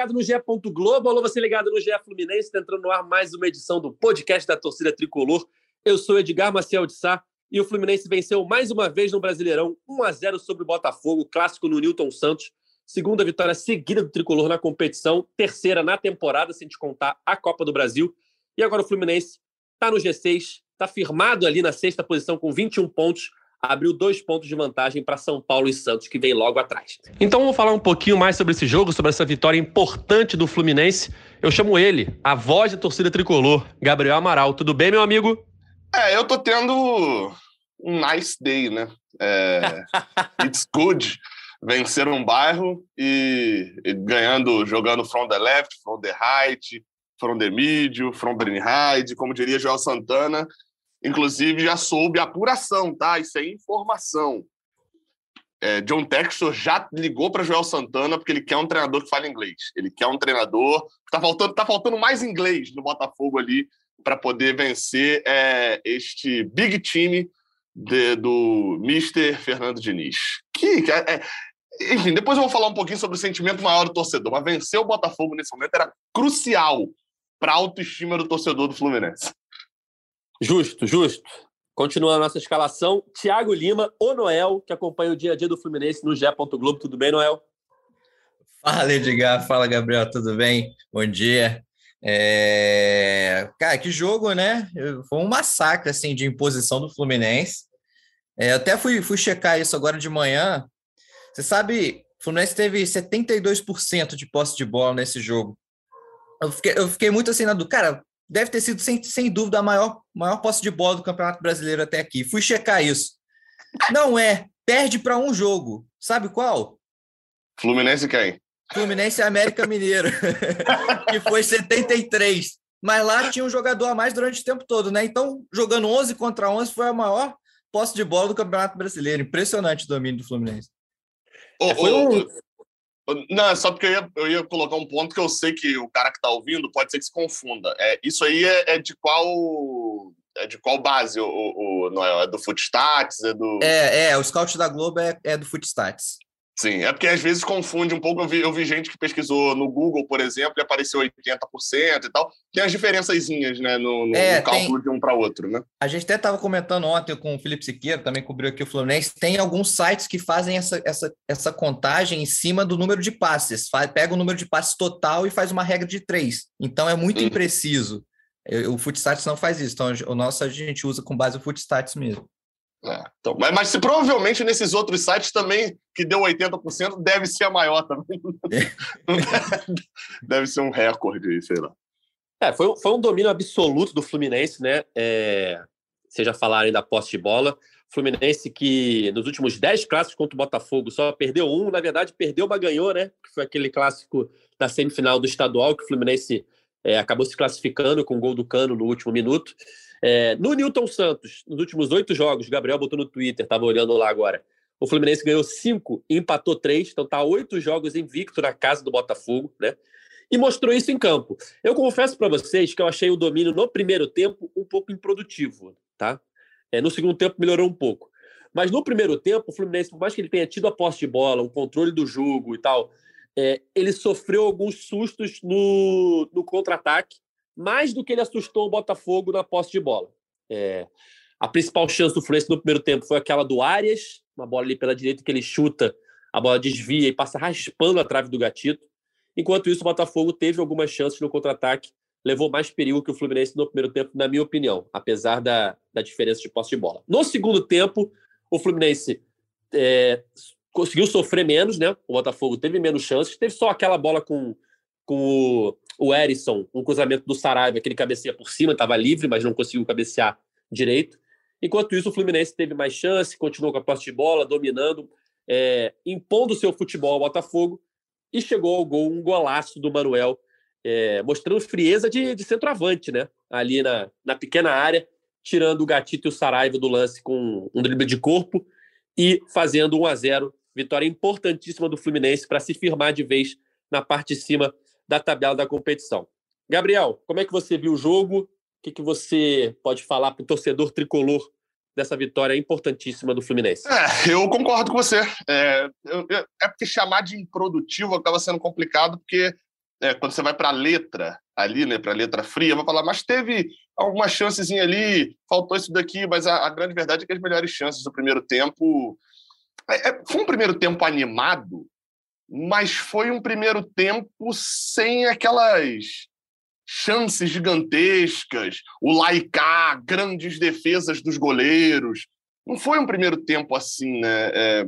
ligado no GE. Globo, alô, você ligado no GE Fluminense, está entrando no ar mais uma edição do podcast da torcida tricolor. Eu sou Edgar Maciel de Sá e o Fluminense venceu mais uma vez no Brasileirão, 1 a 0 sobre o Botafogo, clássico no Newton Santos. Segunda vitória seguida do tricolor na competição, terceira na temporada, sem te contar a Copa do Brasil. E agora o Fluminense está no G6, está firmado ali na sexta posição com 21 pontos abriu dois pontos de vantagem para São Paulo e Santos, que vem logo atrás. Então vamos falar um pouquinho mais sobre esse jogo, sobre essa vitória importante do Fluminense. Eu chamo ele, a voz da torcida tricolor, Gabriel Amaral. Tudo bem, meu amigo? É, eu tô tendo um nice day, né? É, it's good vencer um bairro e, e, ganhando, jogando from the left, from the right, from the middle, from the right, como diria Joel Santana, Inclusive, já soube a apuração, tá? Isso é informação. É, John Textor já ligou para Joel Santana porque ele quer um treinador que fale inglês. Ele quer um treinador. Tá faltando, tá faltando mais inglês no Botafogo ali para poder vencer é, este big time de, do Mr. Fernando Diniz. Que, é, é, enfim, depois eu vou falar um pouquinho sobre o sentimento maior do torcedor, mas vencer o Botafogo nesse momento era crucial para a autoestima do torcedor do Fluminense. Justo, justo. Continua a nossa escalação. Tiago Lima, o Noel, que acompanha o dia a dia do Fluminense no Gé. Globo. Tudo bem, Noel? Fala, Edgar. Fala, Gabriel. Tudo bem? Bom dia. É... Cara, que jogo, né? Foi um massacre, assim, de imposição do Fluminense. É, até fui, fui checar isso agora de manhã. Você sabe, o Fluminense teve 72% de posse de bola nesse jogo. Eu fiquei, eu fiquei muito assim na do cara, deve ter sido, sem, sem dúvida, a maior, maior posse de bola do Campeonato Brasileiro até aqui. Fui checar isso. Não é. Perde para um jogo. Sabe qual? Fluminense quem? Fluminense e América Mineiro, que foi 73. Mas lá tinha um jogador a mais durante o tempo todo, né? Então, jogando 11 contra 11, foi a maior posse de bola do Campeonato Brasileiro. Impressionante o domínio do Fluminense. Oh, oh, não, é só porque eu ia, eu ia, colocar um ponto que eu sei que o cara que está ouvindo pode ser que se confunda. É, isso aí é, é de qual é de qual base o, o, o Noel? É do Footstats? É, do... é, é, o Scout da Globo é, é do Footstats. Sim, é porque às vezes confunde um pouco. Eu vi, eu vi gente que pesquisou no Google, por exemplo, e apareceu 80% e tal. Tem as diferençazinhas, né, no, no, é, no cálculo tem... de um para outro, né? A gente até estava comentando ontem com o Felipe Siqueira, também cobriu aqui o Fluminense. Tem alguns sites que fazem essa, essa, essa contagem em cima do número de passes. Faz, pega o número de passes total e faz uma regra de três. Então é muito impreciso. O Footstats não faz isso. Então o nosso a gente usa com base no Footstats mesmo. É, então, mas, mas se provavelmente nesses outros sites também, que deu 80%, deve ser a maior também. deve ser um recorde sei lá. É, foi, foi um domínio absoluto do Fluminense, né? É, vocês já falaram da posse de bola. Fluminense que nos últimos 10 clássicos contra o Botafogo só perdeu um, na verdade perdeu, mas ganhou, né? Que foi aquele clássico da semifinal do estadual que o Fluminense é, acabou se classificando com o gol do Cano no último minuto. É, no Newton Santos, nos últimos oito jogos, Gabriel botou no Twitter, estava olhando lá agora. O Fluminense ganhou cinco empatou três, então tá oito jogos invicto na casa do Botafogo, né? E mostrou isso em campo. Eu confesso para vocês que eu achei o domínio no primeiro tempo um pouco improdutivo, tá? É, no segundo tempo melhorou um pouco. Mas no primeiro tempo, o Fluminense, por mais que ele tenha tido a posse de bola, um controle do jogo e tal, é, ele sofreu alguns sustos no, no contra-ataque mais do que ele assustou o Botafogo na posse de bola. É, a principal chance do Fluminense no primeiro tempo foi aquela do Arias, uma bola ali pela direita que ele chuta, a bola desvia e passa raspando a trave do Gatito. Enquanto isso, o Botafogo teve algumas chances no contra-ataque, levou mais perigo que o Fluminense no primeiro tempo, na minha opinião, apesar da, da diferença de posse de bola. No segundo tempo, o Fluminense é, conseguiu sofrer menos, né? O Botafogo teve menos chances, teve só aquela bola com com o, o Erisson, um cruzamento do Saraiva, que ele cabeceia por cima, estava livre, mas não conseguiu cabecear direito. Enquanto isso, o Fluminense teve mais chance, continuou com a posse de bola, dominando, é, impondo seu futebol ao Botafogo e chegou ao gol, um golaço do Manuel, é, mostrando frieza de, de, centroavante, né? Ali na, na pequena área, tirando o Gatito e o Saraiva do lance com um drible de corpo e fazendo 1 a 0 Vitória importantíssima do Fluminense para se firmar de vez na parte de cima da tabela da competição. Gabriel, como é que você viu o jogo? O que, que você pode falar para o torcedor tricolor dessa vitória importantíssima do Fluminense? É, eu concordo com você. É, eu, é porque chamar de improdutivo acaba sendo complicado, porque é, quando você vai para a letra ali, né, para a letra fria, vai falar, mas teve alguma chancezinha ali, faltou isso daqui, mas a, a, grande verdade é que as melhores chances do primeiro tempo. É, é, foi um primeiro tempo animado, mas foi um primeiro tempo sem aquelas chances gigantescas, o Laicá, grandes defesas dos goleiros. Não foi um primeiro tempo assim, né? É,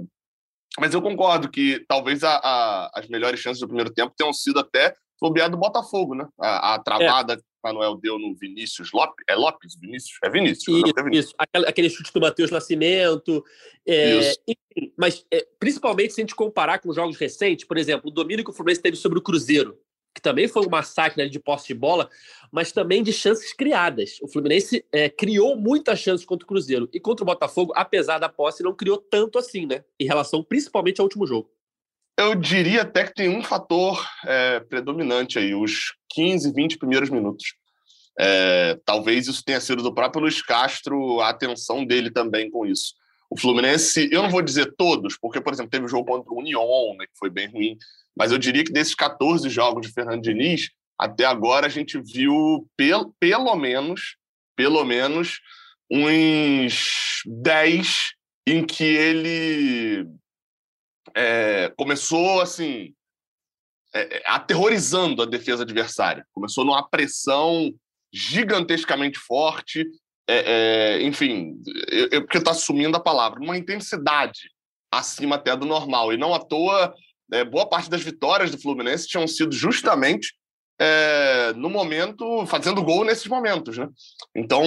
mas eu concordo que talvez a, a, as melhores chances do primeiro tempo tenham sido até sob a do Botafogo, né? A, a travada é. Manuel deu no Vinícius Lopes. É Lopes? Vinícius? É Vinícius. Isso, é Vinícius. Aquele, aquele, chute do Matheus Nascimento. É, enfim, mas é, principalmente se a gente comparar com jogos recentes, por exemplo, o domínio que o Fluminense teve sobre o Cruzeiro que também foi um massacre de posse de bola, mas também de chances criadas. O Fluminense é, criou muitas chances contra o Cruzeiro. E contra o Botafogo, apesar da posse, não criou tanto assim, né? Em relação principalmente ao último jogo. Eu diria até que tem um fator é, predominante aí, os 15, 20 primeiros minutos. É, talvez isso tenha sido do próprio Luiz Castro, a atenção dele também com isso. O Fluminense, eu não vou dizer todos, porque, por exemplo, teve o jogo contra o Union, né, que foi bem ruim, mas eu diria que desses 14 jogos de Fernando Diniz, até agora a gente viu pelo, pelo menos, pelo menos uns 10 em que ele é, começou assim é, aterrorizando a defesa adversária. Começou numa pressão gigantescamente forte, é, enfim, eu, eu, porque está assumindo a palavra, uma intensidade acima até do normal. E não à toa boa parte das vitórias do Fluminense tinham sido justamente no momento, fazendo gol nesses momentos. Né? Então,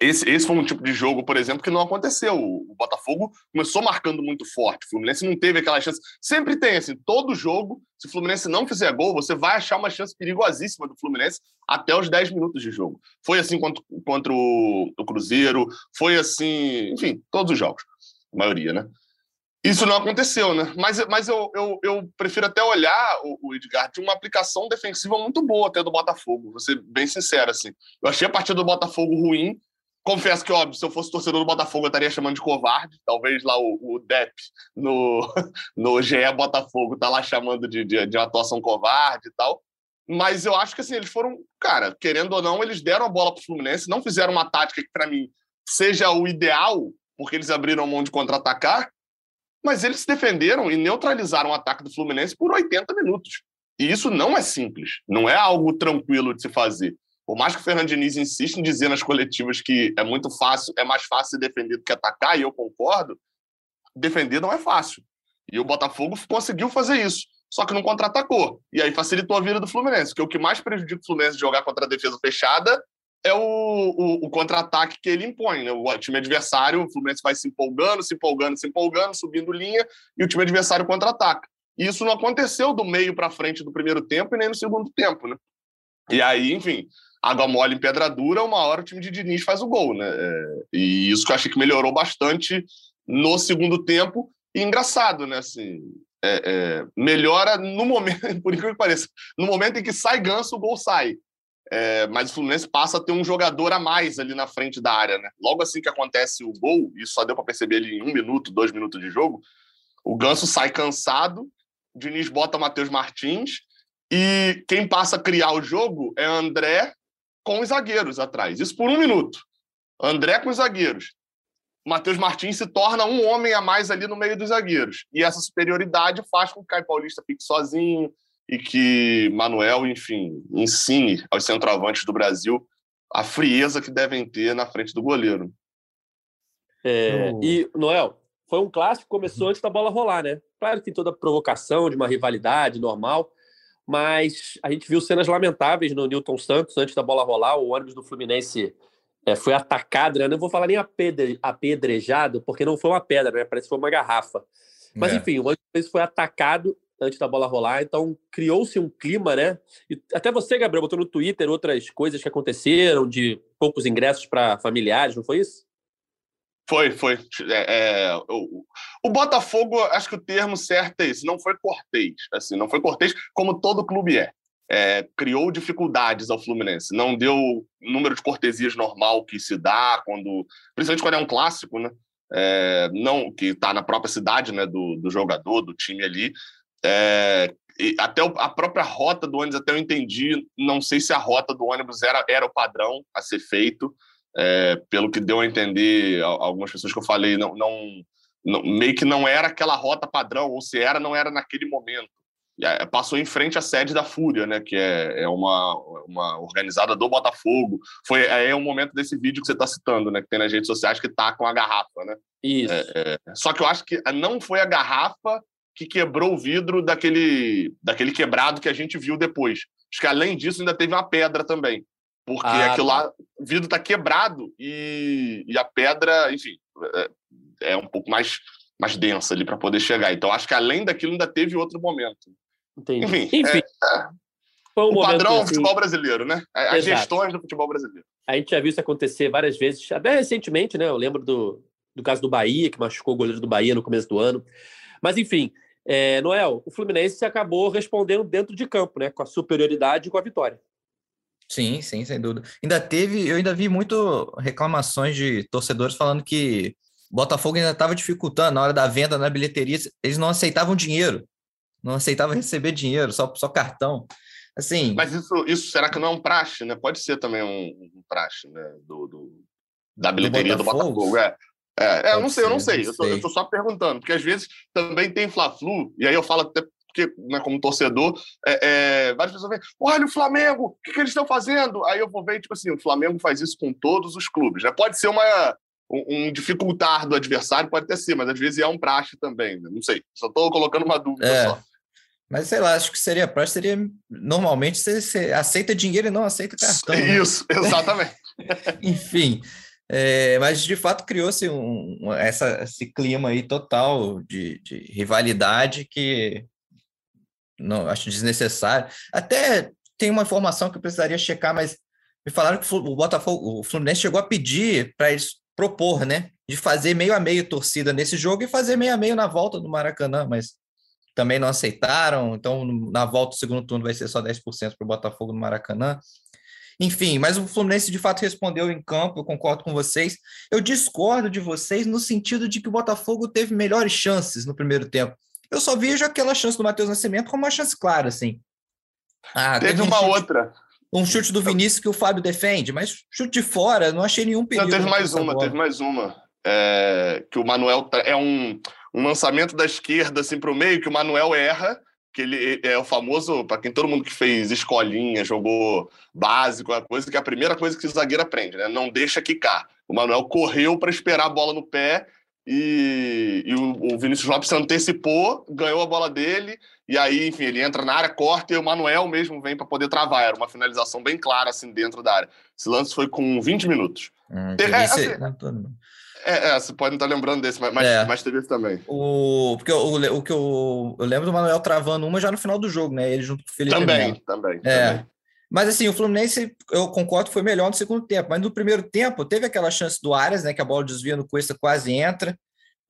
esse, esse foi um tipo de jogo, por exemplo, que não aconteceu. O Botafogo começou marcando muito forte. O Fluminense não teve aquela chance. Sempre tem, assim, todo jogo, se o Fluminense não fizer gol, você vai achar uma chance perigosíssima do Fluminense até os 10 minutos de jogo. Foi assim contra, contra o, o Cruzeiro, foi assim, enfim, todos os jogos, a maioria, né? Isso não aconteceu, né? Mas, mas eu, eu, eu prefiro até olhar o, o, Edgar de uma aplicação defensiva muito boa até do Botafogo, vou ser bem sincero, assim. Eu achei a partida do Botafogo ruim. Confesso que, óbvio, se eu fosse torcedor do Botafogo, eu estaria chamando de covarde. Talvez lá o, o Dep no, no GE Botafogo tá lá chamando de, de, de atuação covarde e tal. Mas eu acho que, assim, eles foram, cara, querendo ou não, eles deram a bola para o Fluminense, não fizeram uma tática que, para mim, seja o ideal, porque eles abriram mão de contra-atacar, mas eles se defenderam e neutralizaram o ataque do Fluminense por 80 minutos. E isso não é simples, não é algo tranquilo de se fazer. Por mais que o Fernando Diniz insista em dizer nas coletivas que é muito fácil, é mais fácil defender do que atacar, e eu concordo, defender não é fácil. E o Botafogo conseguiu fazer isso, só que não contra-atacou. E aí facilitou a vida do Fluminense, porque o que mais prejudica o Fluminense de jogar contra a defesa fechada é o, o, o contra-ataque que ele impõe. Né? O time adversário, o Fluminense vai se empolgando, se empolgando, se empolgando, subindo linha, e o time adversário contra-ataca. E isso não aconteceu do meio para frente do primeiro tempo e nem no segundo tempo. Né? E aí, enfim, água mole em pedra dura, uma hora o time de Diniz faz o gol. Né? É, e isso que eu achei que melhorou bastante no segundo tempo. E engraçado, né? Assim, é, é, melhora no momento, por incrível que pareça, no momento em que sai ganso, o gol sai. É, mas o Fluminense passa a ter um jogador a mais ali na frente da área, né? Logo assim que acontece o gol, isso só deu para perceber ali em um minuto, dois minutos de jogo, o Ganso sai cansado, o Diniz bota Matheus Martins, e quem passa a criar o jogo é André com os zagueiros atrás. Isso por um minuto. André com os zagueiros. Matheus Martins se torna um homem a mais ali no meio dos zagueiros. E essa superioridade faz com que o Caio Paulista fique sozinho, e que Manuel, enfim, ensine aos centroavantes do Brasil a frieza que devem ter na frente do goleiro. É, E, Noel, foi um clássico que começou antes da bola rolar, né? Claro que tem toda a provocação de uma rivalidade normal, mas a gente viu cenas lamentáveis no Newton Santos antes da bola rolar. O ônibus do Fluminense é, foi atacado, né? Eu não vou falar nem apedre, apedrejado, porque não foi uma pedra, né? Parece que foi uma garrafa. Mas, é. enfim, o ônibus foi atacado antes da bola rolar. Então, criou-se um clima, né? E até você, Gabriel, botou no Twitter outras coisas que aconteceram, de poucos ingressos para familiares, não foi isso? Foi, foi. É, é, o, o, Botafogo, acho que o termo certo é esse, não foi cortês. Assim, não foi cortês como todo clube é. é. Criou dificuldades ao Fluminense. Não deu o número de cortesias normal que se dá, quando, principalmente quando é um clássico, né? É, não que está na própria cidade né, do, do jogador, do time ali, é, até a própria rota do ônibus, até eu entendi, não sei se a rota do ônibus era, era o padrão a ser feito, é, pelo que deu a entender, algumas pessoas que eu falei, não, não, não, meio que não era aquela rota padrão, ou se era, não era naquele momento. Passou em frente à sede da Fúria, né, que é, é uma, uma organizada do Botafogo. Foi é, é um momento desse vídeo que você está citando, né, que tem nas redes sociais, que tá com a garrafa, né? Isso. É, é, só que eu acho que não foi a garrafa que quebrou o vidro daquele, daquele quebrado que a gente viu depois. Acho que além disso ainda teve uma pedra também. Porque ah, aquilo tá. lá, o vidro está quebrado e, e a pedra, enfim, é, é um pouco mais, mais densa ali para poder chegar. Então acho que além daquilo ainda teve outro momento. Entendi. Enfim, enfim é, é um o padrão assim, futebol brasileiro, né? As exato. gestões do futebol brasileiro. A gente já viu isso acontecer várias vezes, até recentemente, né? Eu lembro do, do caso do Bahia, que machucou o goleiro do Bahia no começo do ano. Mas, enfim, é, Noel, o Fluminense acabou respondendo dentro de campo, né? Com a superioridade e com a vitória. Sim, sim, sem dúvida. Ainda teve, eu ainda vi muito reclamações de torcedores falando que Botafogo ainda estava dificultando na hora da venda na bilheteria, eles não aceitavam dinheiro, não aceitavam receber dinheiro, só, só cartão. Assim. Mas isso, isso será que não é um praxe, né? Pode ser também um, um praxe, né? Do, do da bilheteria do Botafogo. Do Botafogo. É. É, é eu não sei, eu não sei. Eu tô, eu tô, só perguntando, porque às vezes também tem Fla-Flu, e aí eu falo até porque, né, como torcedor, é, é, várias pessoas veem, olha o Flamengo, o que, que eles estão fazendo? Aí eu vou ver, tipo assim, o Flamengo faz isso com todos os clubes. Né? Pode ser uma, um, um dificultar do adversário, pode até ser, mas às vezes é um praxe também. Né? Não sei, só estou colocando uma dúvida é. só. Mas sei lá, acho que seria praxe, seria normalmente você, você aceita dinheiro e não aceita cartão. Né? Isso, né? exatamente. Enfim, é, mas de fato criou-se um, essa, esse clima aí total de, de, rivalidade que não acho desnecessário. Até tem uma informação que eu precisaria checar, mas me falaram que o Botafogo, o Fluminense chegou a pedir para eles propor, né, de fazer meio a meio torcida nesse jogo e fazer meio a meio na volta do Maracanã, mas também não aceitaram. Então, na volta do segundo turno vai ser só 10% para o Botafogo no Maracanã. Enfim, mas o Fluminense de fato respondeu em campo, eu concordo com vocês. Eu discordo de vocês no sentido de que o Botafogo teve melhores chances no primeiro tempo. Eu só vejo aquela chance do Matheus Nascimento como uma chance clara, assim. Ah, teve, teve uma chute, outra. Um chute do Vinícius que o Fábio defende, mas chute de fora, não achei nenhum perigo. Não, teve mais uma, bola. teve mais uma. É, que o Manuel é um, um lançamento da esquerda assim para o meio, que o Manuel erra que ele é o famoso, para quem todo mundo que fez escolinha, jogou básico, a coisa que é a primeira coisa que o zagueiro aprende, né? Não deixa quicar. O Manuel correu para esperar a bola no pé e, e o, o, Vinícius Lopes se antecipou, ganhou a bola dele e aí, enfim, ele entra na área, corta e o Manuel mesmo vem para poder travar. Era uma finalização bem clara assim dentro da área. Esse lance foi com 20 minutos. Hum, é, assim, é, é, você pode não estar lembrando desse, mas, é. mas teve esse também. O, porque o, o que eu, eu lembro do Manuel travando uma já no final do jogo, né? Ele junto com o Felipe Também, também, é. Mas assim, o Fluminense, eu concordo, foi melhor no segundo tempo. Mas no primeiro tempo, teve aquela chance do Arias, né? Que a bola desvia no Cuesta, quase entra.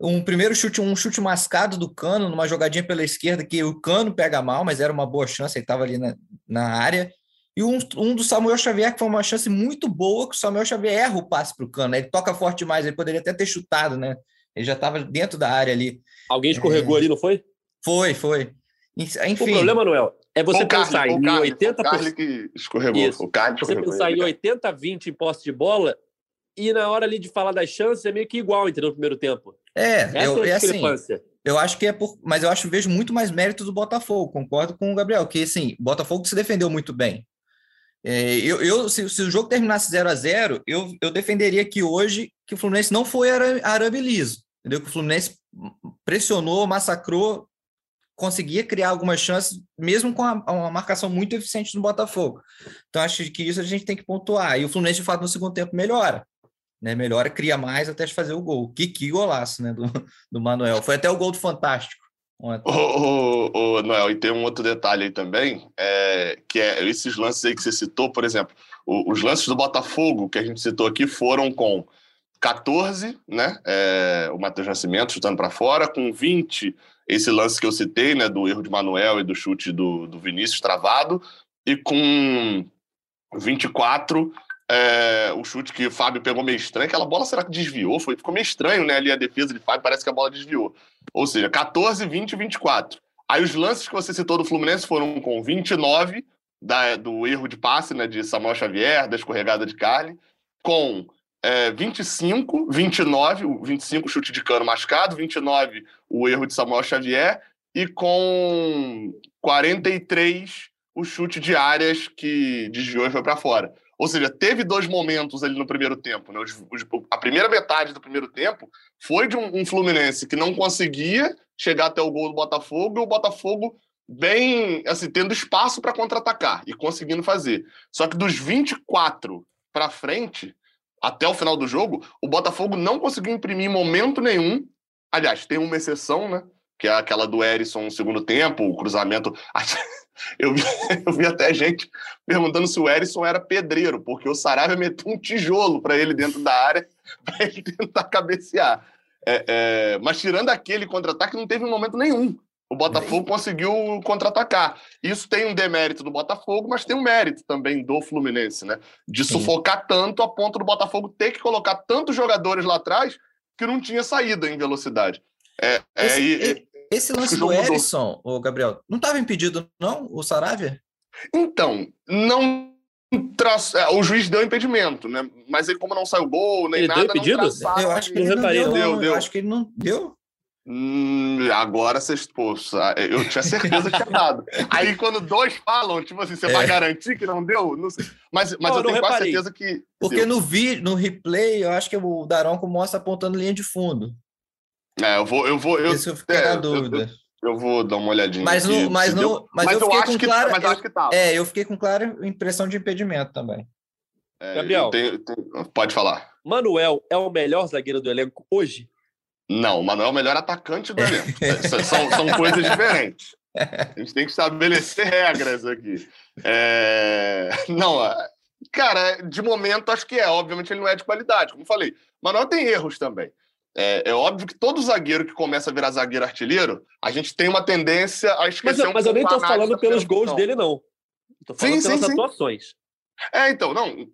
Um primeiro chute, um chute mascado do Cano, numa jogadinha pela esquerda, que o Cano pega mal, mas era uma boa chance, ele estava ali na, na área. E um, um do Samuel Xavier, que foi uma chance muito boa, que o Samuel Xavier erra o passe para o cano. Né? Ele toca forte demais, ele poderia até ter chutado, né? Ele já estava dentro da área ali. Alguém escorregou é... ali, não foi? Foi, foi. Enfim. O problema, Noel, é você o pensar Carly, em Carly, 80%. O Carly que escorregou. Isso. O Carly você pensar em 80-20 em posse de bola e na hora ali de falar das chances é meio que igual, entendeu? No primeiro tempo. É, Essa eu, é a assim, eu acho que é por. Mas eu acho vejo muito mais mérito do Botafogo, concordo com o Gabriel, que assim, o Botafogo se defendeu muito bem. É, eu, eu se, se, o jogo terminasse 0 a 0 eu, eu defenderia que hoje que o Fluminense não foi arame liso, entendeu? Que o Fluminense pressionou, massacrou, conseguia criar algumas chances, mesmo com a, uma marcação muito eficiente do Botafogo. Então, acho que isso a gente tem que pontuar. E o Fluminense, de fato, no segundo tempo melhora. Né, melhora, cria mais até fazer o gol. Que, que golaço né, do, do Manuel. Foi até o gol do Fantástico. Ô, ô, ô, Noel, e tem um outro detalhe aí também, é, que é esses lances aí que você citou, por exemplo, o, os lances do Botafogo que a gente citou aqui foram com 14, né? É, o Matheus Nascimento chutando para fora, com 20, esse lance que eu citei, né? Do erro de Manuel e do chute do, do Vinícius travado, e com 24, é, o chute que o Fábio pegou meio estranho, aquela bola será que desviou? Foi, ficou meio estranho, né? Ali a defesa de Fábio, parece que a bola desviou. Ou seja, 14, 20 e 24. Aí os lances que você citou do Fluminense foram com 29 da, do erro de passe né, de Samuel Xavier, da escorregada de Carly, com é, 25, 29, o 25 chute de cano machucado, 29 o erro de Samuel Xavier e com 43 o chute de áreas que desviou e foi para fora. Ou seja, teve dois momentos ali no primeiro tempo. Né? Os, os, a primeira metade do primeiro tempo foi de um, um, Fluminense que não conseguia chegar até o gol do Botafogo e o Botafogo bem, assim, tendo espaço para contra-atacar e conseguindo fazer. Só que dos 24 para frente, até o final do jogo, o Botafogo não conseguiu imprimir momento nenhum. Aliás, tem uma exceção, né? Que é aquela do Erisson no segundo tempo, o cruzamento. Eu vi, eu vi até gente perguntando se o Erisson era pedreiro, porque o Saravia meteu um tijolo para ele dentro da área para ele tentar cabecear. É, é, mas tirando aquele contra-ataque, não teve momento nenhum. O Botafogo conseguiu contra-atacar. Isso tem um demérito do Botafogo, mas tem um mérito também do Fluminense, né? De sufocar Sim. tanto a ponto do Botafogo ter que colocar tantos jogadores lá atrás que não tinha saída em velocidade. É, é esse, e, esse lance do Erisson, o Gabriel, não estava impedido, não, o Saravia? Então, não é, o juiz deu impedimento, né? Mas ele, como não saiu gol, nem ele nada, deu impedido? eu acho que ele não deu, deu, deu. Eu acho que ele não deu. Hum, agora vocês, poxa, eu tinha certeza que tinha dado. Aí quando dois falam, tipo assim, você é. vai garantir que não deu? Não sei. Mas, mas eu tenho reparei. quase certeza que. Porque deu. no vídeo, no replay, eu acho que o Daronco mostra apontando linha de fundo. É, eu vou. Eu vou eu, Isso eu fiquei é, na dúvida. Eu, eu, vou dar uma olhadinha. Mas, aqui, no, mas, no, mas, mas eu, eu acho que, claro, mas eu, acho que tava. É, eu fiquei com clara impressão de impedimento também. É, Gabriel, tenho, tenho, pode falar. Manuel é o melhor zagueiro do elenco hoje? Não, o Manuel é o melhor atacante do elenco. são, são coisas diferentes. A gente tem que estabelecer regras aqui. É... Não, cara, de momento acho que é. Obviamente ele não é de qualidade, como falei. Manuel tem erros também. É, é, óbvio que todo zagueiro que começa a virar zagueiro artilheiro, a gente tem uma tendência a esquecer mas, um Mas eu nem estou falando pelos gols dele, não. Estou falando sim, pelas sim, atuações. É, então, não,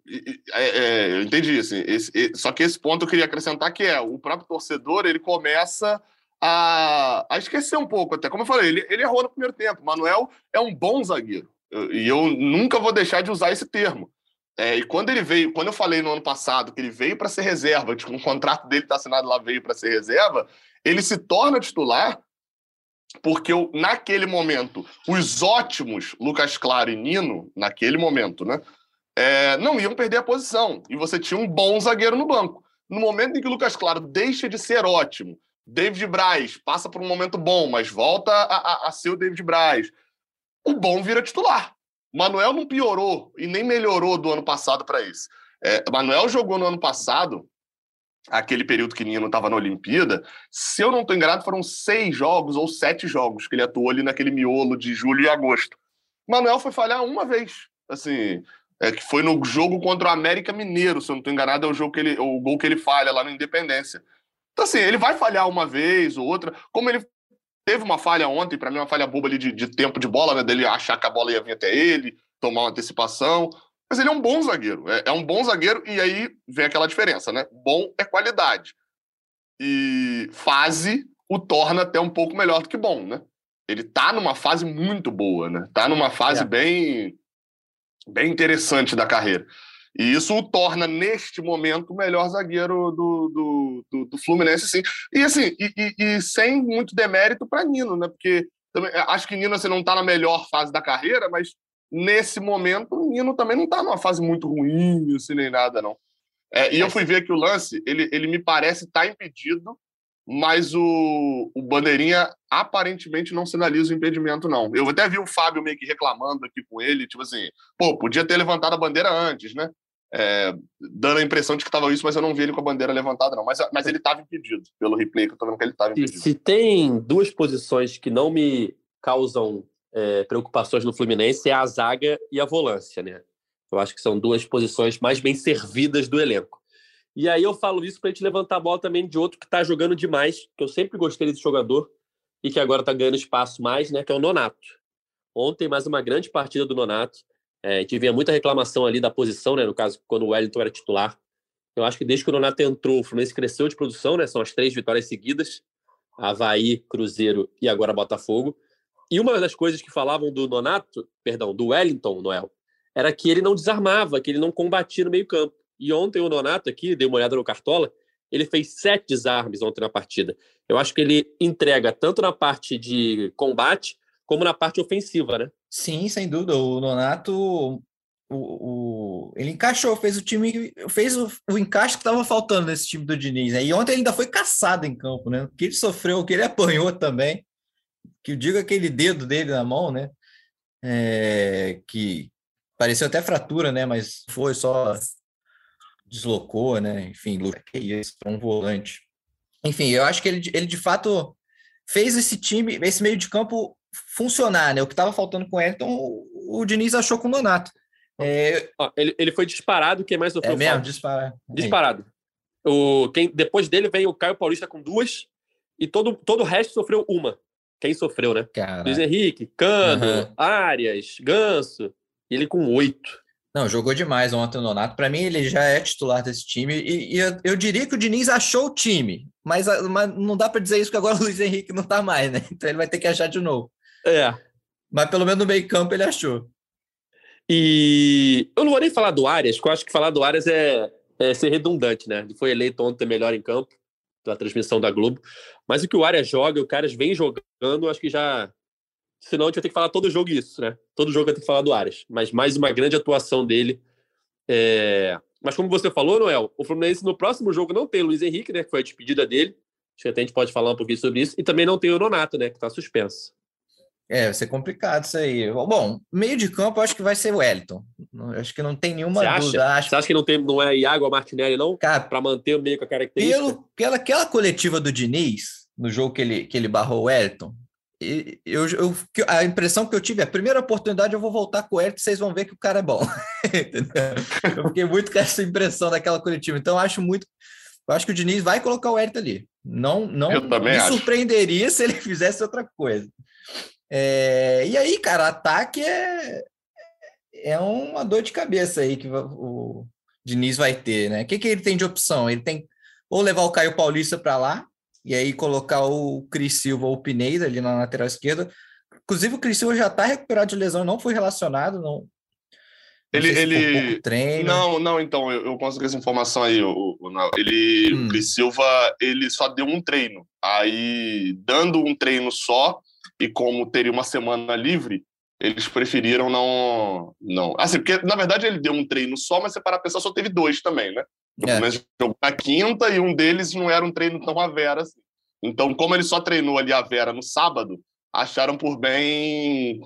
é, é, eu entendi, assim, esse, só que esse ponto eu queria acrescentar que é, o próprio torcedor, ele começa a, a esquecer um pouco, até como eu falei, ele, ele errou no primeiro tempo, Manuel é um bom zagueiro, e eu nunca vou deixar de usar esse termo. É, e quando ele veio, quando eu falei no ano passado que ele veio para ser reserva, tipo, um contrato dele está assinado lá, veio para ser reserva, ele se torna titular porque eu, naquele momento, os ótimos Lucas Claro e Nino, naquele momento, né? É, não iam perder a posição. E você tinha um bom zagueiro no banco. No momento em que o Lucas Claro deixa de ser ótimo, David Braz passa por um momento bom, mas volta a, a, a ser o David Braz, o bom vira titular. Manuel não piorou e nem melhorou do ano passado para isso. É, Manuel jogou no ano passado, aquele período que Nino estava na Olimpíada, se eu não estou enganado, foram seis jogos ou sete jogos que ele atuou ali naquele miolo de julho e agosto. Manuel foi falhar uma vez. Assim, é, que foi no jogo contra o América Mineiro, se eu não estou enganado, é o, jogo que ele, o gol que ele falha lá no Independência. Então, assim, ele vai falhar uma vez ou outra, como ele teve uma falha ontem, para mim, uma falha boba ali de, de, tempo de bola, né, dele achar que a bola ia vir até ele, tomar uma antecipação. Mas ele é um bom zagueiro, é, é um bom zagueiro, e aí vem aquela diferença, né? Bom é qualidade. E fase o torna até um pouco melhor do que bom, né? Ele tá numa fase muito boa, né? Tá numa fase é. bem bem interessante da carreira. E isso o torna, neste momento, o melhor zagueiro do, do, do, do Fluminense, sim. E assim, e, e, e sem muito demérito para Nino, né? Porque também, acho que Nino assim, não está na melhor fase da carreira, mas nesse momento o Nino também não está numa fase muito ruim, assim, nem nada, não. É, e eu fui ver que o lance, ele, ele me parece estar tá impedido mas o, o Bandeirinha aparentemente não sinaliza o impedimento, não. Eu até vi o Fábio meio que reclamando aqui com ele, tipo assim, pô, podia ter levantado a bandeira antes, né? É, dando a impressão de que estava isso, mas eu não vi ele com a bandeira levantada, não. Mas, mas ele estava impedido, pelo replay que eu tô vendo que ele estava impedido. Se, se tem duas posições que não me causam é, preocupações no Fluminense, é a zaga e a volância, né? Eu acho que são duas posições mais bem servidas do elenco. E aí eu falo isso para a gente levantar a bola também de outro que está jogando demais, que eu sempre gostei desse jogador e que agora está ganhando espaço mais, né? Que é o Nonato. Ontem, mais uma grande partida do Nonato. É, a muita reclamação ali da posição, né? No caso, quando o Wellington era titular. Eu acho que desde que o Nonato entrou, o Fluminense cresceu de produção, né? São as três vitórias seguidas: Havaí, Cruzeiro e agora Botafogo. E uma das coisas que falavam do Nonato, perdão, do Wellington, Noel, era que ele não desarmava, que ele não combatia no meio-campo. E ontem o Nonato aqui, dei uma olhada no Cartola, ele fez sete desarmes ontem na partida. Eu acho que ele entrega tanto na parte de combate como na parte ofensiva, né? Sim, sem dúvida. O Nonato, o, o ele encaixou, fez o time, fez o, o encaixe que estava faltando nesse time do Diniz. Né? E ontem ele ainda foi caçado em campo, né? O que ele sofreu, o que ele apanhou também. Que eu digo aquele dedo dele na mão, né? É, que pareceu até fratura, né? Mas foi só deslocou, né? Enfim, que isso, um volante. Enfim, eu acho que ele, ele de fato fez esse time, esse meio de campo funcionar, né? O que estava faltando com o Elton, o, o Diniz achou com o Donato. É... ele, ele foi disparado, quem mais sofreu? É mesmo, disparado. Disparado. O, quem, depois dele vem o Caio Paulista com duas e todo, todo o resto sofreu uma. Quem sofreu, né? Caraca. Luiz Henrique, Cano, uhum. Arias, Ganso. Ele com oito. Não, jogou demais ontem o Nonato. Para mim, ele já é titular desse time. E, e eu, eu, diria que o Diniz achou o time. Mas, mas não dá para dizer isso, porque agora o Luiz Henrique não está mais, né? Então ele vai ter que achar de novo. É. Mas pelo menos no meio campo ele achou. E eu não vou nem falar do Arias, porque eu acho que falar do Arias é, é ser redundante, né? Ele foi eleito ontem melhor em campo, pela transmissão da Globo. Mas o que o Arias joga, o Arias vem jogando, acho que já senão a gente vai ter que falar todo jogo isso, né? Todo jogo vai ter que falar do Ares. Mas mais uma grande atuação dele. É... Mas como você falou, Noel, o Fluminense no próximo jogo não tem o Luiz Henrique, né? Que foi a despedida dele. Acho que até a gente pode falar um pouquinho sobre isso. E também não tem o Nonato, né? Que está suspenso. É, vai ser complicado isso aí. Bom, meio de campo acho que vai ser o Wellington. Acho que não tem nenhuma Você dúvida. Acha? Acho... Você acha que não, tem, não é Iago ou Martinelli, não? Para manter o meio com a característica? Pelo, pela aquela coletiva do Diniz, no jogo que ele, que ele barrou o Wellington, eu, eu, a impressão que eu tive, a primeira oportunidade eu vou voltar com o Eric, vocês vão ver que o cara é bom. eu fiquei muito com essa impressão daquela coletiva. Então, acho muito. Eu acho que o Diniz vai colocar o Eric ali. Não, não me acho. surpreenderia se ele fizesse outra coisa. É, e aí, cara, ataque é, é uma dor de cabeça aí que o Diniz vai ter, né? O que, que ele tem de opção? Ele tem ou levar o Caio Paulista para lá, e aí colocar o Cris Silva ou o Pineda ali na lateral esquerda. Inclusive, o Cris Silva já está recuperado de lesão, não foi relacionado, não. Ele, não ele... treino. Não, não, então, eu, eu consegui essa informação aí. O, ele, hum. o Cris Silva, ele só deu um treino. Aí, dando um treino só, e como teria uma semana livre, eles preferiram não. não. Assim, porque, na verdade, ele deu um treino só, mas você parar a pensar, só teve dois também, né? É. Mas jogou na quinta e um deles não era um treino tão a Vera assim. Então, como ele só treinou ali a Vera no sábado, acharam por bem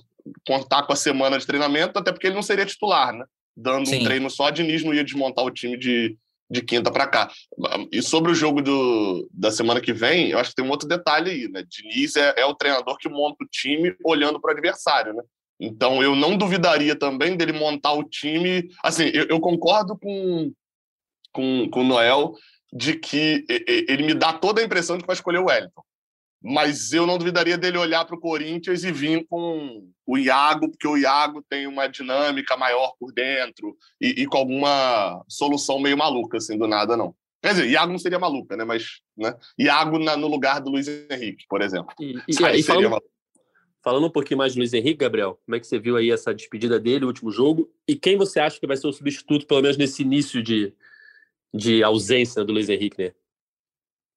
contar com a semana de treinamento, até porque ele não seria titular, né? Dando Sim. um treino só, a Diniz não ia desmontar o time de, de quinta para cá. E sobre o jogo do, da semana que vem, eu acho que tem um outro detalhe aí, né? Diniz é, é o treinador que monta o time olhando para o adversário, né? Então eu não duvidaria também dele montar o time. Assim, eu, eu concordo com, com, com o Noel de que ele me dá toda a impressão de que vai escolher o Wellington. Mas eu não duvidaria dele olhar para o Corinthians e vir com o Iago, porque o Iago tem uma dinâmica maior por dentro e, e com alguma solução meio maluca, assim, do nada, não. Quer dizer, Iago não seria maluca, né? Mas, né? Iago na, no lugar do Luiz Henrique, por exemplo. E, e, aí, falando, falando, um pouquinho mais do Luiz Henrique, Gabriel, como é que você viu aí essa despedida dele, o último jogo? E quem você acha que vai ser o substituto, pelo menos nesse início de, de ausência do Luiz Henrique, né?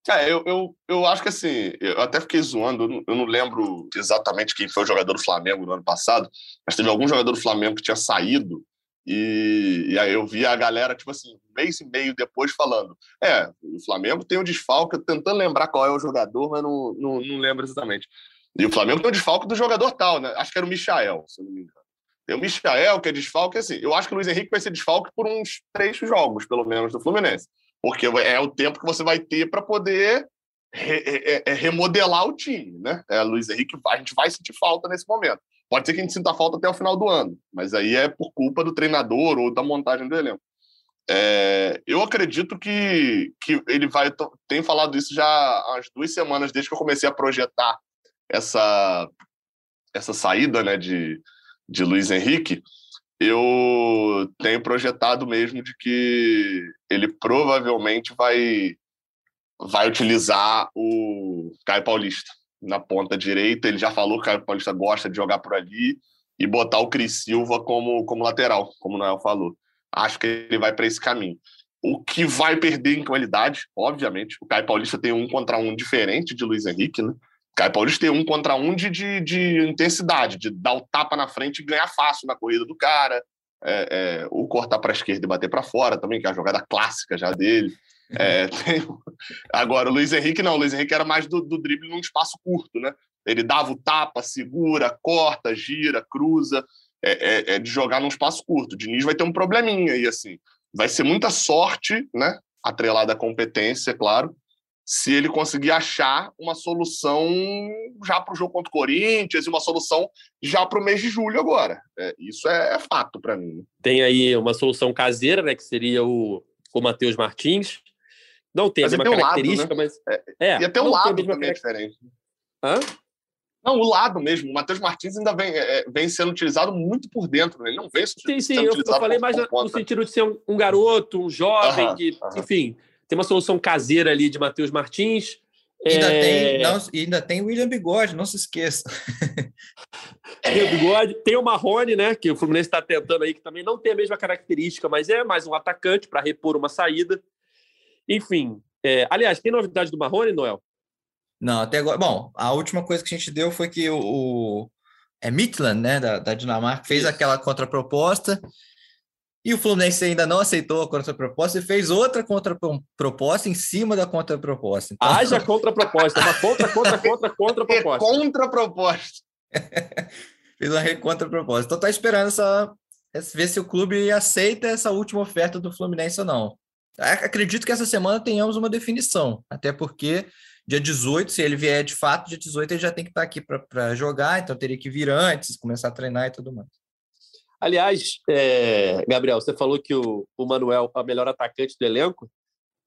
É, eu, eu, eu acho que assim, eu até fiquei zoando, eu não lembro exatamente quem foi o jogador do Flamengo no ano passado, mas teve algum jogador do Flamengo que tinha saído, e, e aí eu vi a galera, tipo assim, mês e meio depois falando: é, o Flamengo tem um desfalque, tentando lembrar qual é o jogador, mas não, não, não lembro exatamente. E o Flamengo tem um desfalque do jogador tal, né? Acho que era o Michael, se não me engano. Tem o Michael, que é desfalque, assim. Eu acho que o Luiz Henrique vai ser desfalque por uns três jogos, pelo menos, do Fluminense. Porque é o tempo que você vai ter para poder re, re, re, remodelar o time, né? É, Luiz Henrique, a gente vai sentir falta nesse momento. Pode ser que a gente sinta falta até o final do ano, mas aí é por culpa do treinador ou da montagem do elenco. É, eu acredito que, que ele vai. Tem falado isso já há umas duas semanas, desde que eu comecei a projetar essa, essa saída né, de, de Luiz Henrique, eu tenho projetado mesmo de que ele provavelmente vai vai utilizar o Caio Paulista. na ponta direita. Ele já falou que o Caio Paulista gosta de jogar por ali e botar o Cris Silva como, como lateral, como o Noel falou. Acho que ele vai para esse caminho. O que vai perder em qualidade, obviamente, o Caio Paulista tem um contra um diferente de Luiz Henrique, né? Caio Paulista tem um contra um de, de, de intensidade, de dar o tapa na frente e ganhar fácil na corrida do cara, é, é, ou cortar para a esquerda e bater para fora também, que é a jogada clássica já dele. É, tem... Agora, o Luiz Henrique não, o Luiz Henrique era mais do, do drible num espaço curto, né? Ele dava o tapa, segura, corta, gira, cruza, é, é, é de jogar num espaço curto. O Diniz vai ter um probleminha aí, assim. Vai ser muita sorte, né? Atrelada à competência, é claro, se ele conseguir achar uma solução já para o jogo contra o Corinthians e uma solução já para o mês de julho agora. É, isso é, é fato para mim. Tem aí uma solução caseira, né? Que seria o, o Matheus Martins. Não tem mas a mesma característica, lado, né? mas. É, é, e até o lado também é diferente. Hã? Não, o lado mesmo. O Matheus Martins ainda vem, é, vem sendo utilizado muito por dentro. Né? Ele não vem sim, sim, eu, eu falei mais no sentido de ser um, um garoto, um jovem, uh -huh, que, uh -huh. enfim, tem uma solução caseira ali de Matheus Martins. Ainda, é... tem, não, ainda tem William Bigode, não se esqueça. tem o Bigode, tem o Marrone, né? Que o Fluminense está tentando aí, que também não tem a mesma característica, mas é mais um atacante para repor uma saída. Enfim. É... aliás, tem novidade do Marrone, Noel? Não, até agora. Bom, a última coisa que a gente deu foi que o, o é Midland, né, da, da Dinamarca, fez Isso. aquela contraproposta e o Fluminense ainda não aceitou a contraproposta e fez outra contraproposta em cima da contraproposta. Então... Haja contraproposta, uma contra, contra, contra, contraproposta. Contraproposta. fez uma contraproposta. Então tá esperando essa, ver se o clube aceita essa última oferta do Fluminense ou não. Acredito que essa semana tenhamos uma definição, até porque dia 18, se ele vier de fato, dia 18 ele já tem que estar aqui para jogar, então teria que vir antes, começar a treinar e tudo mais. Aliás, é, Gabriel, você falou que o, o Manuel é o melhor atacante do elenco.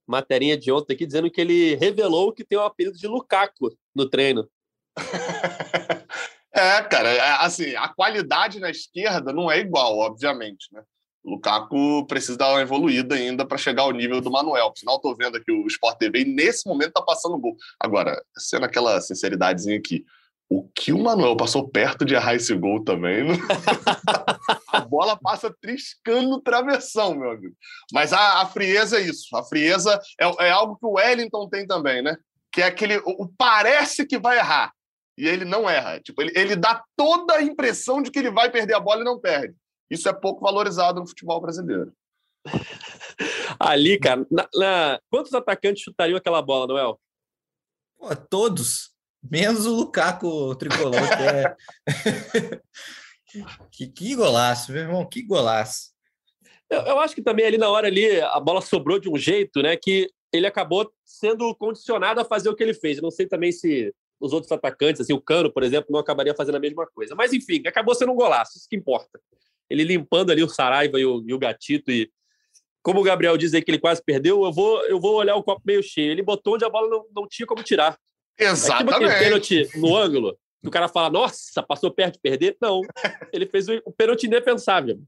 Materinha de ontem aqui dizendo que ele revelou que tem o apelido de Lukaku no treino. é, cara, é, assim, a qualidade na esquerda não é igual, obviamente, né? O Lukaku precisa dar uma evoluída ainda para chegar ao nível do Manuel. Sinal, estou vendo aqui o Sport TV e nesse momento está passando gol. Agora, sendo aquela sinceridadezinha aqui, o que o Manuel passou perto de errar esse gol também. Não... a bola passa triscando travessão, meu amigo. Mas a, a frieza é isso. A frieza é, é, algo que o Wellington tem também, né? Que é aquele. O, o, parece que vai errar. E ele não erra. Tipo, ele, ele dá toda a impressão de que ele vai perder a bola e não perde. Isso é pouco valorizado no futebol brasileiro. Ali, cara, na, na... quantos atacantes chutariam aquela bola, Noel? Pô, todos. Menos o Lukaku tricolor, que é. que, que golaço, meu irmão, que golaço. Eu, eu, acho que também ali na hora ali a bola sobrou de um jeito, né? Que ele acabou sendo condicionado a fazer o que ele fez. Eu não sei também se os outros atacantes, assim, o Cano, por exemplo, não acabaria fazendo a mesma coisa. Mas enfim, acabou sendo um golaço, isso que importa. Ele limpando ali o Saraiva e o, e o Gatito e como o Gabriel diz aí que ele quase perdeu, eu vou, eu vou olhar o copo meio cheio. Ele botou onde a bola não, não tinha como tirar. Exatamente. Aquele pênalti no ângulo, o cara fala, nossa, passou perto de perder. Não, ele fez o, pênalti indefensável.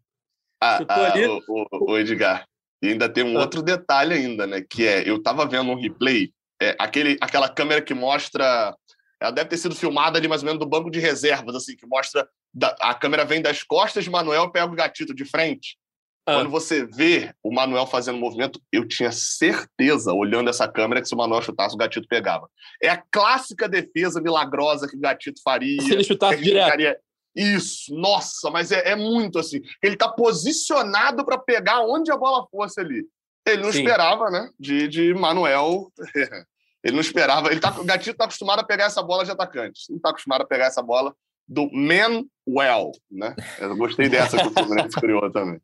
Ah, ah ali... o, o, o, Edgar, e ainda tem um ah. outro detalhe ainda, né? Que é, eu tava vendo um replay, é, aquele, aquela câmera que mostra... Ela deve ter sido filmada ali mais ou menos do banco de reservas, assim, que mostra... Da, a câmera vem das costas de Manuel pega o gatito de frente. Ah. Quando você vê o Manuel fazendo movimento, eu tinha certeza, olhando essa câmera, que se o Manuel chutasse, o Gatito pegava. É a clássica defesa milagrosa que o Gatito faria. Se ele chutasse direto. Ficaria... Isso, nossa, mas é, é muito assim. Ele está posicionado para pegar onde a bola fosse ali. Ele não Sim. esperava, né? De, de Manuel. ele não esperava. Ele tá, o Gatito está acostumado a pegar essa bola de atacante. Não está acostumado a pegar essa bola do Manuel, né? Eu gostei dessa que o Fluminense criou também.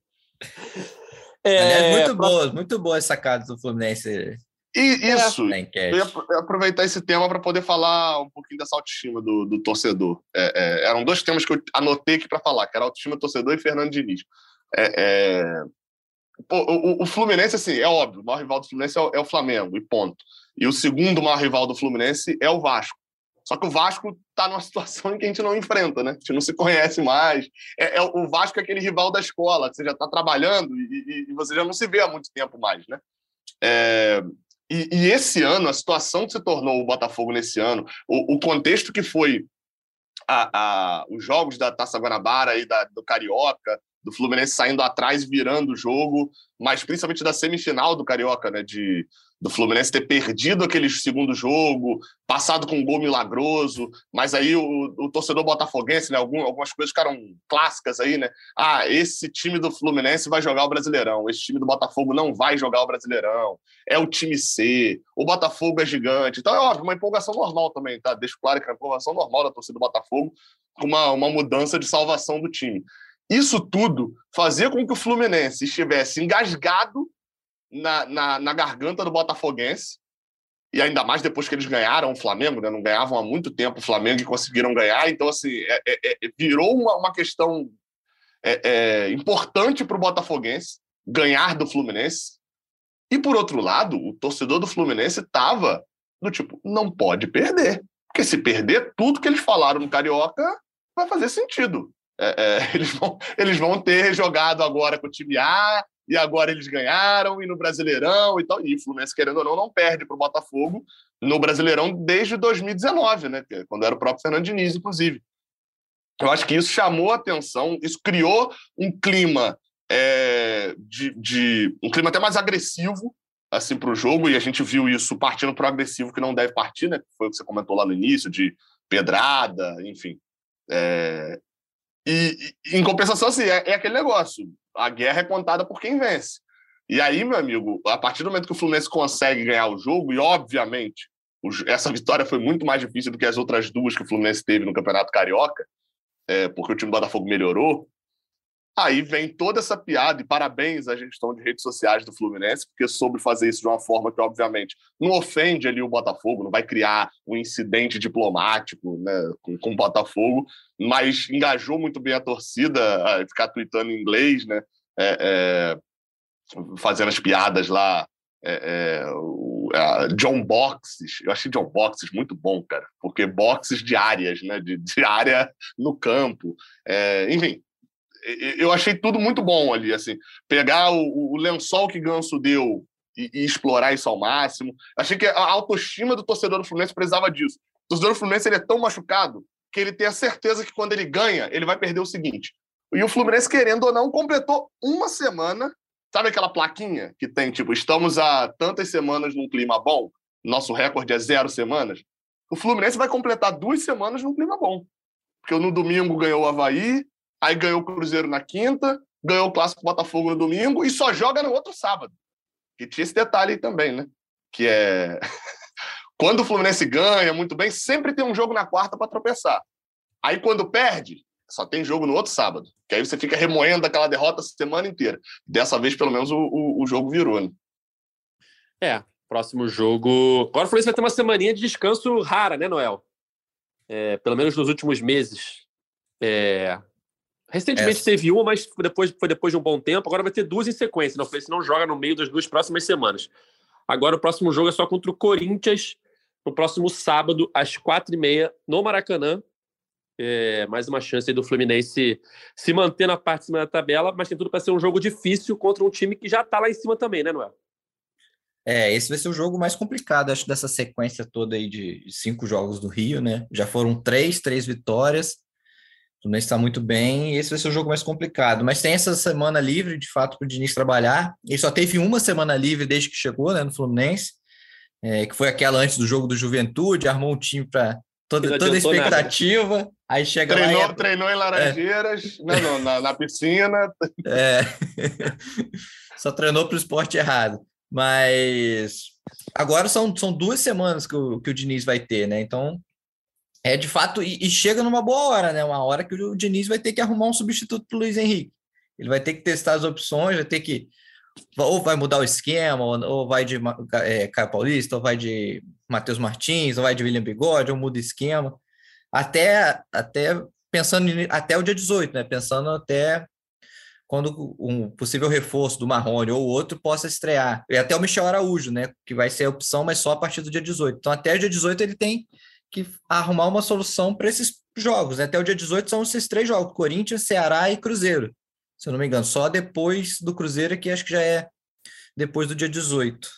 É, Aliás, muito pra... boa, muito boa essa sacada do Fluminense. E isso, é, eu ia aproveitar esse tema para poder falar um pouquinho dessa autoestima do, do torcedor. É, é, eram dois temas que eu anotei aqui para falar, que era autoestima do torcedor e Fernando Diniz. É, é, pô, o, o, Fluminense, assim, é óbvio, o maior rival do Fluminense é o, é o Flamengo, e ponto. E o segundo maior rival do Fluminense é o Vasco. Só que o Vasco está numa situação em que a gente não enfrenta, né? A gente não se conhece mais. É, é o Vasco é aquele rival da escola, você já está trabalhando e, e, você já não se vê há muito tempo mais, né? É, E, e, esse ano, a situação que se tornou o Botafogo nesse ano, o, o contexto que foi a, a, os jogos da Taça Guanabara e da, do Carioca, do Fluminense saindo atrás virando o jogo, mas principalmente da semifinal do Carioca, né? De, do Fluminense ter perdido aquele segundo jogo, passado com um gol milagroso, mas aí o, o torcedor botafoguense, né? Algum, algumas coisas ficaram clássicas aí, né? Ah, esse time do Fluminense vai jogar o Brasileirão, esse time do Botafogo não vai jogar o Brasileirão, é o time C, o Botafogo é gigante. Então é óbvio, uma empolgação normal também, tá? Deixo claro que é uma empolgação normal da torcida do Botafogo, com uma, uma mudança de salvação do time. Isso tudo fazia com que o Fluminense estivesse engasgado na, na, na, garganta do Botafoguense, e ainda mais depois que eles ganharam o Flamengo, né? não ganhavam há muito tempo o Flamengo e conseguiram ganhar, então assim, é, é, é virou uma, uma questão é, é, importante para o Botafoguense ganhar do Fluminense. E por outro lado, o torcedor do Fluminense estava do tipo, não pode perder. Porque se perder, tudo que eles falaram no Carioca vai fazer sentido. É, é, eles, vão, eles vão ter jogado agora com o time A, e agora eles ganharam, e no Brasileirão e tal. E o Fluminense, querendo ou não, não perde para o Botafogo no Brasileirão desde 2019, né? É quando era o próprio Fernando Diniz, inclusive. Eu acho que isso chamou atenção, isso criou um clima é, de, de, um clima até mais agressivo assim para o jogo, e a gente viu isso partindo para o agressivo que não deve partir, né? Foi o que você comentou lá no início, de pedrada, enfim. É, e, e, em compensação, assim, é, é, aquele negócio. A guerra é contada por quem vence. E aí, meu amigo, a partir do momento que o Fluminense consegue ganhar o jogo, e obviamente essa vitória foi muito mais difícil do que as outras duas que o Fluminense teve no Campeonato Carioca, é, porque o time do Botafogo melhorou, Aí vem toda essa piada, e parabéns à gestão de redes sociais do Fluminense, porque soube fazer isso de uma forma que, obviamente, não ofende ali o Botafogo, não vai criar um incidente diplomático né, com, com o Botafogo, mas engajou muito bem a torcida a ficar tweetando em inglês, né, é, é, fazendo as piadas lá. É, é John Boxes, eu achei John Boxes muito bom, cara, porque boxes diárias, né, de, de área no campo, é, enfim, eu achei tudo muito bom ali, assim, pegar o, o lençol que Ganso deu e, e, explorar isso ao máximo. Achei que a autoestima do torcedor do Fluminense precisava disso. O torcedor do Fluminense ele é tão machucado que ele tem a certeza que quando ele ganha, ele vai perder o seguinte. E o Fluminense, querendo ou não, completou uma semana. Sabe aquela plaquinha que tem, tipo, estamos há tantas semanas num clima bom? Nosso recorde é zero semanas. O Fluminense vai completar duas semanas num clima bom. Porque no domingo ganhou o Havaí, aí ganhou o Cruzeiro na quinta, ganhou o Clássico Botafogo no domingo e só joga no outro sábado. Que tinha esse detalhe também, né? Que é. quando o Fluminense ganha muito bem, sempre tem um jogo na quarta para tropeçar. Aí quando perde, só tem jogo no outro sábado. Que aí você fica remoendo aquela derrota a semana inteira. Dessa vez, pelo menos, o, o, o jogo virou, né? É, próximo jogo. Agora o Fluminense vai ter uma semaninha de descanso rara, né, Noel? É, pelo menos nos últimos meses. É, Recentemente Essa. teve uma, mas depois, foi depois de um bom tempo. Agora vai ter duas em sequência. Não, se não joga no meio das duas próximas semanas. Agora o próximo jogo é só contra o Corinthians, no próximo sábado, às quatro e meia, no Maracanã. É, mais uma chance do Fluminense se manter na parte de cima da tabela, mas tem tudo para ser um jogo difícil contra um time que já está lá em cima também, né, Noel? É, esse vai ser o jogo mais complicado, acho, dessa sequência toda aí de cinco jogos do Rio, né? Já foram três, três vitórias. Fluminense está muito bem e esse vai ser o jogo mais complicado. Mas tem essa semana livre, de fato, para o Diniz trabalhar. Ele só teve uma semana livre desde que chegou né, no Fluminense, é, que foi aquela antes do jogo do Juventude, armou um time para toda, toda a expectativa. Nada. Aí chega treinou, lá. E... Treinou em Laranjeiras, é. não, não, na, na piscina. É. só treinou para o esporte errado. Mas agora são, são duas semanas que o, que o Diniz vai ter, né? Então é de fato, e, e, chega numa boa hora, né? Uma hora que o Diniz vai ter que arrumar um substituto para o Luiz Henrique. Ele vai ter que testar as opções, vai ter que. Ou vai mudar o esquema, ou, ou vai de é, Caio Paulista, ou vai de Matheus Martins, ou vai de William Bigode, ou muda o esquema. Até, até pensando em, até o dia 18, né? Pensando até quando um possível reforço do Marrone ou outro possa estrear. E até o Michel Araújo, né? Que vai ser a opção, mas só a partir do dia 18. Então, até o dia 18 ele tem que arrumar uma solução para esses jogos. Né? Até o dia 18 são esses três jogos: Corinthians, Ceará e Cruzeiro. Se eu não me engano, só depois do Cruzeiro, que acho que já é depois do dia 18.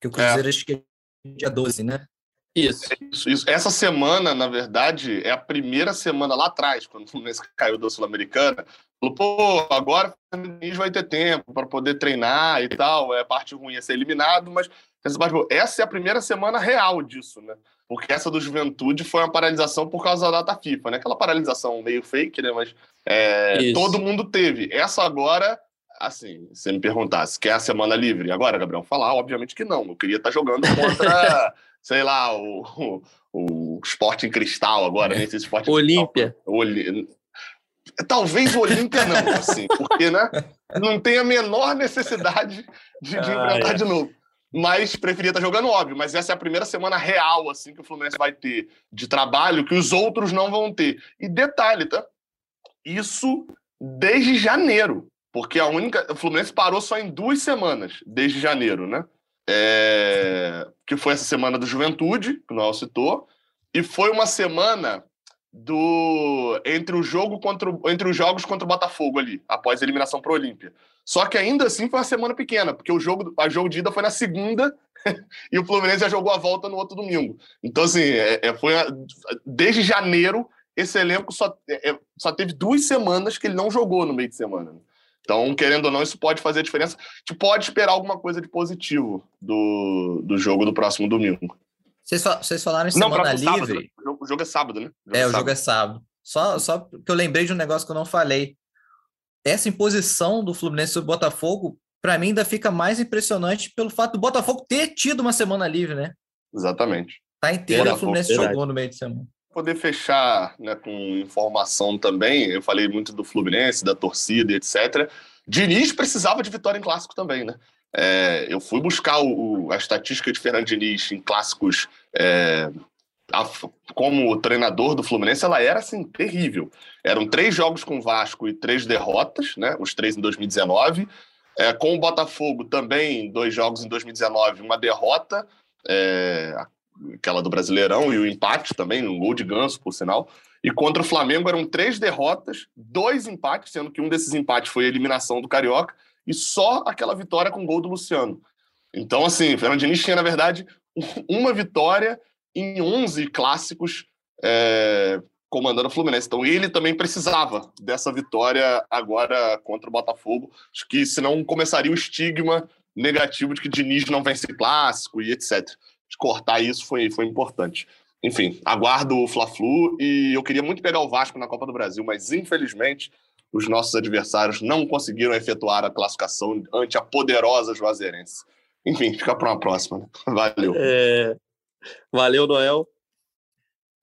Que o Cruzeiro é. acho que é dia 12, né? Isso. isso. isso, Essa semana, na verdade, é a primeira semana lá atrás, quando o Fluminense caiu da Sul-Americana. Falou, pô, agora o Fluminense vai ter tempo para poder treinar e tal. É parte ruim é ser eliminado, mas essa é a primeira semana real disso, né? Porque essa do Juventude foi uma paralisação por causa da data FIFA, né? Aquela paralisação meio fake, né? Mas é, todo mundo teve. Essa agora assim, se me perguntasse, quer a semana livre? Agora, Gabriel, falar, obviamente que não. Eu queria estar jogando contra, sei lá, o, o, o esporte em cristal agora, né? esporte Olímpia. Talvez o Olímpia não, assim, porque, né? Não tem a menor necessidade de, de enfrentar de novo. Mas preferia estar jogando, óbvio. Mas essa é a primeira semana real, assim, que o Fluminense vai ter de trabalho que os outros não vão ter. E detalhe, tá? Isso desde janeiro. Porque a única. O Fluminense parou só em duas semanas, desde janeiro, né? É, que foi essa semana do Juventude, que o Noel citou, e foi uma semana do entre o jogo contra o, entre os jogos contra o Botafogo ali, após a eliminação para o Olímpia. Só que ainda assim foi uma semana pequena, porque o jogo, a jogo de ida foi na segunda e o Fluminense já jogou a volta no outro domingo. Então, assim, é, é, foi desde janeiro esse elenco só, é, é, só teve duas semanas que ele não jogou no meio de semana. Então, querendo ou não, isso pode fazer a diferença. A gente pode esperar alguma coisa de positivo do, do jogo do próximo domingo. Vocês, vocês falaram em semana não, livre. Sábado, né? o, jogo, é sábado, né? O é, o jogo é sábado. Só, só que eu lembrei de um negócio que eu não falei. Essa imposição do Fluminense sobre o Botafogo, para mim, ainda fica mais impressionante pelo fato do Botafogo ter tido uma semana livre, né? Exatamente. Tá inteira, o Fluminense jogou no meio de semana poder fechar né, com informação também, eu falei muito do Fluminense, da torcida, etc. Diniz precisava de vitória em clássico também, né? É, eu fui buscar o, a estatística de Fernando em clássicos é, a, como treinador do Fluminense, ela era assim terrível. Eram três jogos com o Vasco e três derrotas, né? Os três em 2019. É, com o Botafogo também, dois jogos em 2019, uma derrota. É, aquela do Brasileirão, e o empate também, um gol de ganso, por sinal. E contra o Flamengo eram três derrotas, dois empates, sendo que um desses empates foi a eliminação do Carioca, e só aquela vitória com gol do Luciano. Então, assim, o Fernando Diniz tinha, na verdade, uma vitória em 11 clássicos é, comandando o Fluminense. Então, ele também precisava dessa vitória agora contra o Botafogo. Acho que senão começaria o estigma negativo de que Diniz não vence clássico e etc de cortar isso foi, foi importante. Enfim, aguardo o Fla-Flu e eu queria muito pegar o Vasco na Copa do Brasil, mas infelizmente os nossos adversários não conseguiram efetuar a classificação ante a poderosa Juazeirense. Enfim, fica para uma próxima. Né? Valeu. É... Valeu, Noel.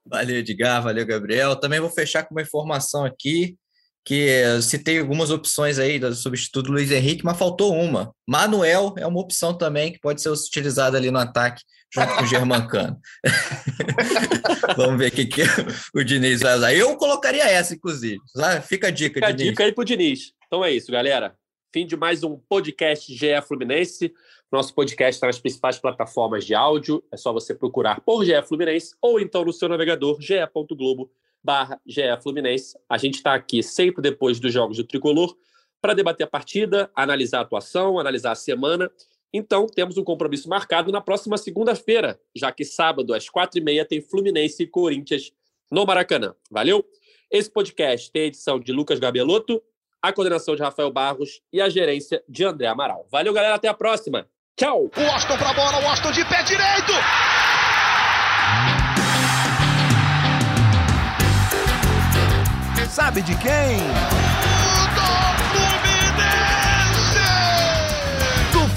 Valeu, Edgar. Valeu, Gabriel. Também vou fechar com uma informação aqui que eu citei algumas opções aí do substituto Luiz Henrique, mas faltou uma. Manuel é uma opção também que pode ser utilizada ali no ataque junto com o Germancano. Vamos ver o que, que o Diniz vai usar. Eu colocaria essa, inclusive. Fica a dica, Fica Diniz. a dica aí pro Diniz. Então é isso, galera. Fim de mais um podcast GE Fluminense. Nosso podcast está nas principais plataformas de áudio. É só você procurar por GE Fluminense ou então no seu navegador ge.globo barra GE Fluminense. A gente está aqui sempre depois dos jogos do Tricolor para debater a partida, analisar a atuação, analisar a semana. Então, temos um compromisso marcado na próxima segunda-feira, já que sábado, às quatro e meia, tem Fluminense e Corinthians no Maracanã. Valeu? Esse podcast tem a edição de Lucas Gabelotto, a coordenação de Rafael Barros e a gerência de André Amaral. Valeu, galera. Até a próxima. Tchau. O Austin pra bola, o Austin de pé direito. Sabe de quem?